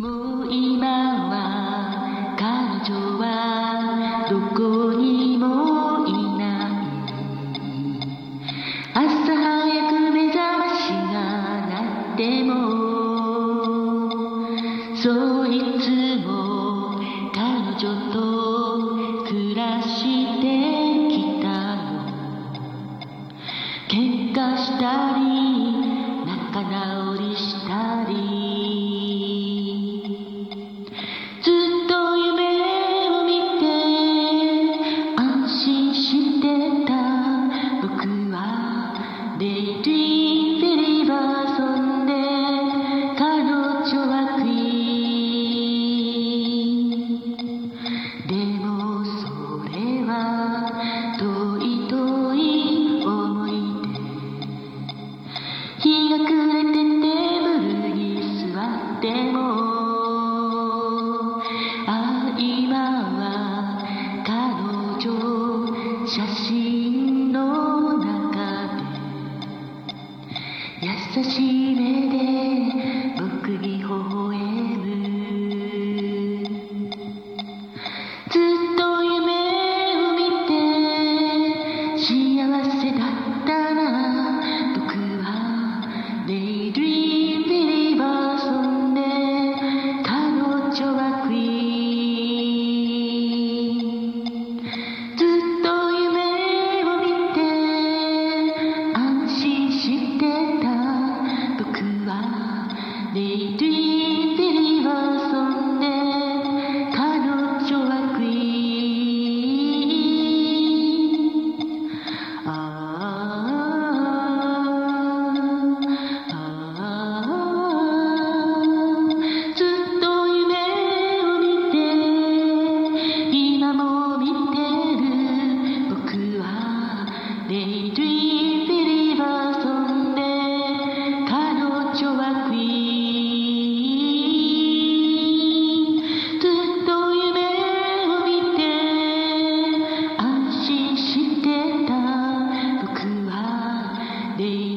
もう今は彼女はどこにもいない。朝早く目覚ましが鳴ってもそい。つも彼女と暮らして優しい目で day.